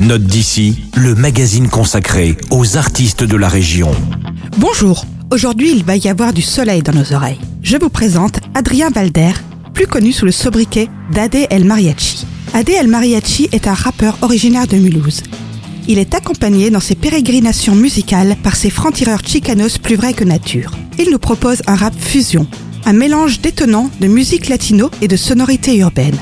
Note d'ici, le magazine consacré aux artistes de la région. Bonjour, aujourd'hui il va y avoir du soleil dans nos oreilles. Je vous présente Adrien Valder, plus connu sous le sobriquet d'Ade El Mariachi. Ade El Mariachi est un rappeur originaire de Mulhouse. Il est accompagné dans ses pérégrinations musicales par ses francs-tireurs chicanos plus vrais que nature. Il nous propose un rap fusion, un mélange détonnant de musique latino et de sonorités urbaines.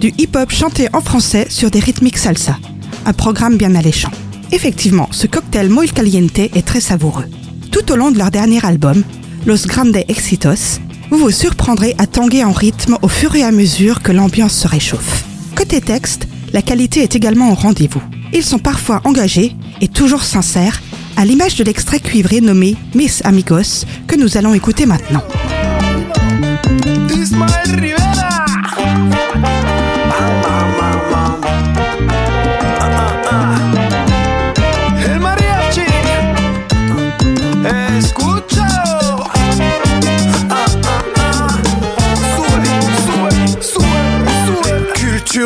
Du hip-hop chanté en français sur des rythmiques salsa. Un programme bien alléchant. Effectivement, ce cocktail Muy Caliente est très savoureux. Tout au long de leur dernier album, Los Grandes Exitos, vous vous surprendrez à tanguer en rythme au fur et à mesure que l'ambiance se réchauffe. Côté texte, la qualité est également au rendez-vous. Ils sont parfois engagés et toujours sincères, à l'image de l'extrait cuivré nommé Miss Amigos que nous allons écouter maintenant.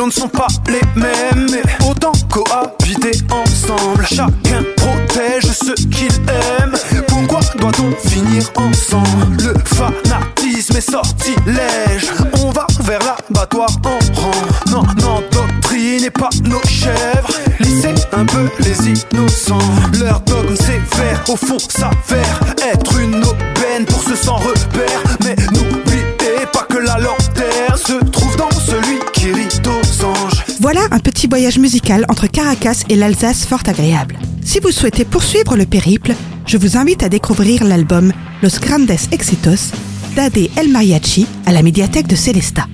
Ne sont pas les mêmes, autant cohabiter ensemble. Chacun protège ce qu'il aime. Pourquoi doit-on finir ensemble? Le fanatisme est sortilège. On va vers l'abattoir en rang. Non, non, doctrine et pas nos chèvres. Laissez un peu les innocents. Leur au fond, s'avère être une aubaine pour ceux sans repère. Mais n'oubliez pas que la lanterne se trouve dans celui qui rit aux anges. Voilà un petit voyage musical entre Caracas et l'Alsace fort agréable. Si vous souhaitez poursuivre le périple, je vous invite à découvrir l'album Los Grandes Exitos d'Ade El Mariachi à la médiathèque de Célesta.